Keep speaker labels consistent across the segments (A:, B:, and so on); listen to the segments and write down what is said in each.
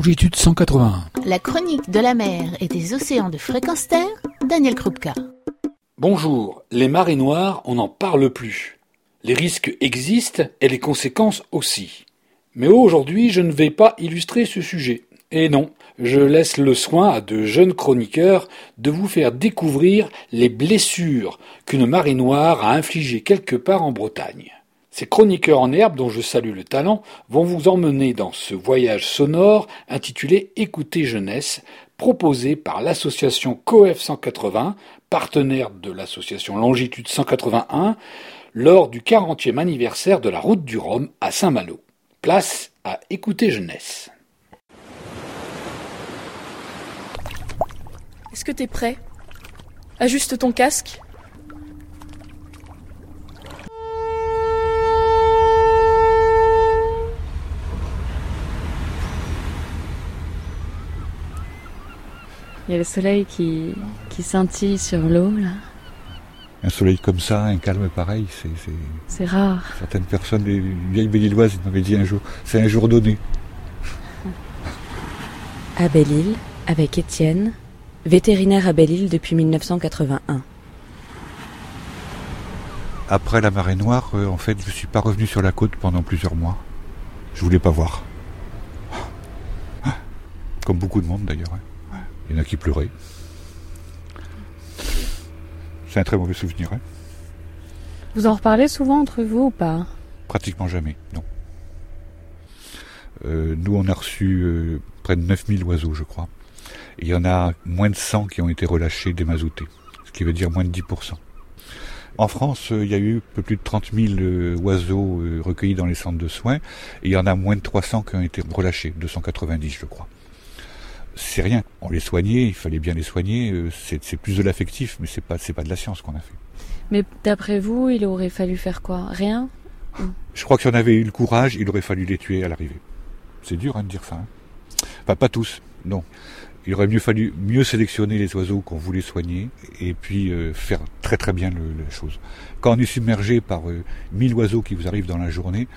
A: longitude 181.
B: La chronique de la mer et des océans de fréquence terre, Daniel Krupka.
A: Bonjour, les marées noires, on n'en parle plus. Les risques existent et les conséquences aussi. Mais aujourd'hui, je ne vais pas illustrer ce sujet. Et non, je laisse le soin à de jeunes chroniqueurs de vous faire découvrir les blessures qu'une marée noire a infligées quelque part en Bretagne. Ces chroniqueurs en herbe, dont je salue le talent, vont vous emmener dans ce voyage sonore intitulé Écoutez jeunesse, proposé par l'association COEF 180, partenaire de l'association Longitude 181, lors du 40e anniversaire de la route du Rhum à Saint-Malo. Place à Écoutez jeunesse.
C: Est-ce que t'es prêt? Ajuste ton casque.
D: Il y a le soleil qui, qui scintille sur l'eau, là.
E: Un soleil comme ça, un calme pareil, c'est.
D: C'est rare.
E: Certaines personnes, les vieilles béliloises, ils m'avaient dit un jour, c'est un jour donné.
D: À Belle-Île, avec Étienne, vétérinaire à Belle-Île depuis 1981.
E: Après la marée noire, euh, en fait, je suis pas revenu sur la côte pendant plusieurs mois. Je voulais pas voir. Comme beaucoup de monde d'ailleurs. Il y en a qui pleuraient. C'est un très mauvais souvenir. hein.
D: Vous en reparlez souvent entre vous ou pas?
E: Pratiquement jamais, non. Euh, nous, on a reçu euh, près de 9000 oiseaux, je crois. Et il y en a moins de 100 qui ont été relâchés démazoutés, ce qui veut dire moins de 10%. En France, euh, il y a eu un peu plus de 30 000 euh, oiseaux recueillis dans les centres de soins, et il y en a moins de 300 qui ont été relâchés, 290 je crois. C'est rien, on les soignait, il fallait bien les soigner, euh, c'est c'est plus de l'affectif, mais c'est pas, c'est pas de la science qu'on a fait.
D: Mais d'après vous, il aurait fallu faire quoi? Rien?
E: Je crois que si on avait eu le courage, il aurait fallu les tuer à l'arrivée. C'est dur hein, de dire ça. hein. Enfin, pas tous, non. Il aurait mieux fallu mieux sélectionner les oiseaux qu'on voulait soigner et puis euh, faire très très bien le, la chose. Quand on est submergé par euh, 1000 oiseaux qui vous arrivent dans la journée,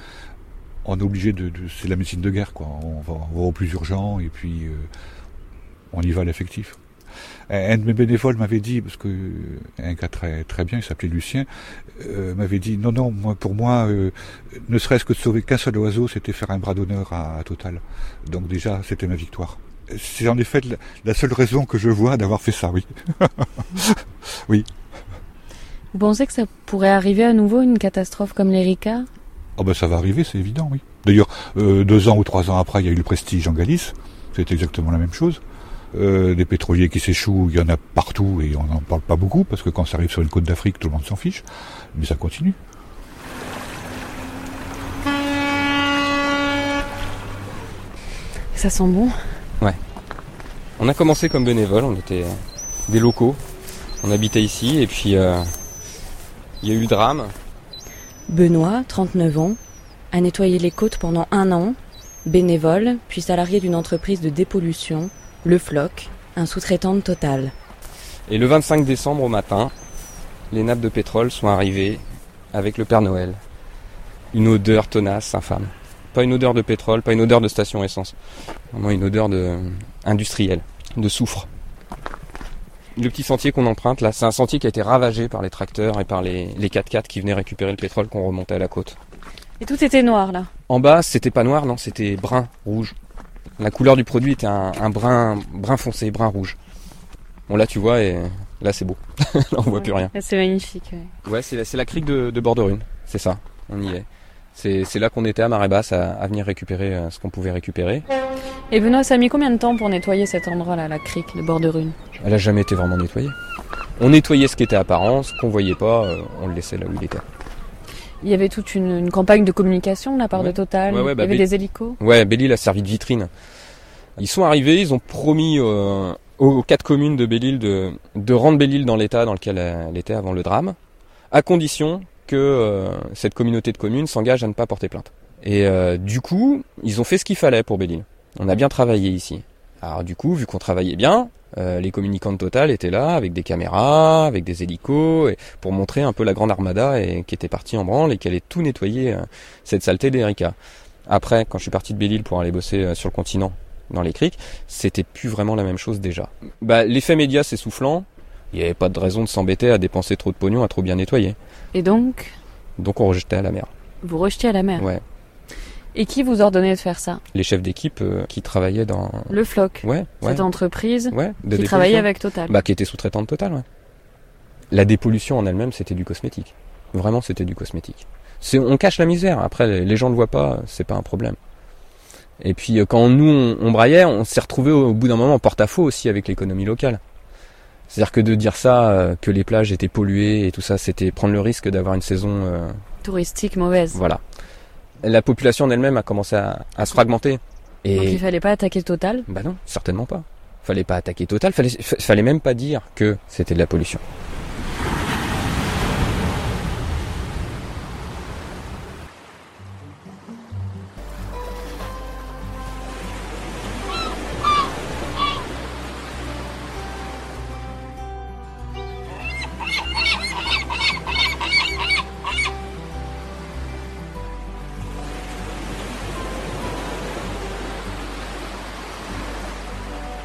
E: on est obligé de, de- c'est la médecine de guerre quoi. On va, on va au plus urgent et puis euh, on y va à l'affectif. Un de mes bénévoles m'avait dit, parce que un gars très très bien, il s'appelait Lucien, euh, m'avait dit non non moi pour moi euh, ne serait-ce que de sauver qu'un seul oiseau, c'était faire un bras d'honneur à, à Total. Donc déjà c'était ma victoire. C'est en effet la, la seule raison que je vois d'avoir fait ça, oui. oui.
D: Vous pensez que ça pourrait arriver à nouveau une catastrophe comme l'Erika?
E: Oh ben ça va arriver, c'est évident, oui. D'ailleurs, euh, deux ans ou trois ans après, il y a eu le Prestige en Galice. C'est exactement la même chose. Euh, des pétroliers qui s'échouent, il y en a partout et on n'en parle pas beaucoup parce que quand ça arrive sur une côte d'Afrique, tout le monde s'en fiche. Mais ça continue.
D: Ça sent bon
F: On a commencé comme bénévole, on était des locaux, on habitait ici et puis euh, il y a eu le drame.
D: Benoît, 39 ans, a nettoyé les côtes pendant un an, bénévole, puis salarié d'une entreprise de dépollution, Le Floc, un sous-traitant de Total.
F: Et le 25 décembre au matin, les nappes de pétrole sont arrivées avec le Père Noël. Une odeur tenace, infâme. Pas une odeur de pétrole, pas une odeur de station essence. Vraiment une odeur de industrielle, de soufre. Le petit sentier qu'on emprunte là, c'est un sentier qui a été ravagé par les tracteurs et par les, les 4x4 qui venaient récupérer le pétrole qu'on remontait à la côte.
D: Et tout était noir là.
F: En bas, c'était pas noir, non, c'était brun, rouge. La couleur du produit était un, un brun, brun foncé, brun rouge. Bon là, tu vois, et là c'est beau. là, on voit plus rien.
D: C'est magnifique. ouais.
F: Ouais, c'est la, crique de, de Borderune, c'est ça. On y est. C'est c'est là qu'on était à marée basse à, à venir récupérer euh, ce qu'on pouvait récupérer.
D: Et Benoît, ça a mis combien de temps pour nettoyer cet endroit-là, la crique de Borderune
F: Elle a jamais été vraiment nettoyée. On nettoyait ce qui était apparent, ce qu'on voyait pas, euh, on le laissait là où il était.
D: Il y avait toute une, une campagne de communication de la part
F: Ouais.
D: de Total.
F: Ouais, ouais, bah,
D: il y avait des hélicos.
F: Ouais, Belle-Île a servi de vitrine. Ils sont arrivés, ils ont promis euh, aux quatre communes de Belle-Île de, de rendre Belle-Île dans l'état dans lequel elle était avant le drame, à condition que euh, cette communauté de communes s'engage à ne pas porter plainte. Et euh, du coup, ils ont fait ce qu'il fallait pour Belle-Île. On a bien travaillé ici. Alors du coup, vu qu'on travaillait bien, euh, les communicants de Total étaient là avec des caméras, avec des hélicos, et pour montrer un peu la grande armada et, qui était partie en branle et qui allait tout nettoyer euh, cette saleté d'Erika. Après, quand je suis parti de Belle-Île pour aller bosser euh, sur le continent, dans les criques, c'était plus vraiment la même chose déjà. Bah, l'effet média s'essoufflant, il n'y avait pas de raison de s'embêter à dépenser trop de pognon à trop bien nettoyer.
D: Et donc,
F: Donc on rejetait à la mer.
D: vous rejetiez à la mer?
F: Ouais.
D: Et qui vous ordonnait de faire ça
F: Les chefs d'équipe euh, qui travaillaient dans.
D: Le Floc,
F: Ouais, ouais.
D: cette entreprise
F: Ouais, de
D: qui travaillait avec Total.
F: Bah, qui était sous-traitante totale, ouais. La dépollution en elle-même, c'était du cosmétique. Vraiment, c'était du cosmétique. On cache la misère. Après, les- gens le voient pas, c'est pas un problème. Et puis, euh, quand nous, on, on braillait, on s'est retrouvé au bout d'un moment en porte-à-faux aussi avec l'économie locale. C'est-à-dire que de dire ça, euh, que les plages étaient polluées et tout ça, c'était prendre le risque d'avoir une saison, euh,
D: Touristique mauvaise.
F: voilà. La population en elle-même a commencé à, à se fragmenter. Et
D: Donc il fallait pas attaquer Total?
F: bah non, certainement pas. Fallait pas attaquer Total, fallait, fa- fallait même pas dire que c'était de la pollution.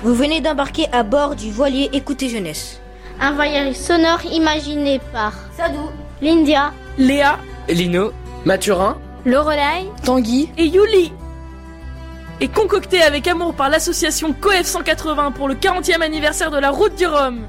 G: Vous venez d'embarquer à bord du voilier Écoutez Jeunesse.
H: Un voyage sonore imaginé par
G: Sadou,
H: Lindia,
C: Léa,
I: Lino, Mathurin,
H: Lorelai,
C: Tanguy et Yuli. Et concocté avec amour par l'association COEF 180 pour le 40e anniversaire de la route du Rhum.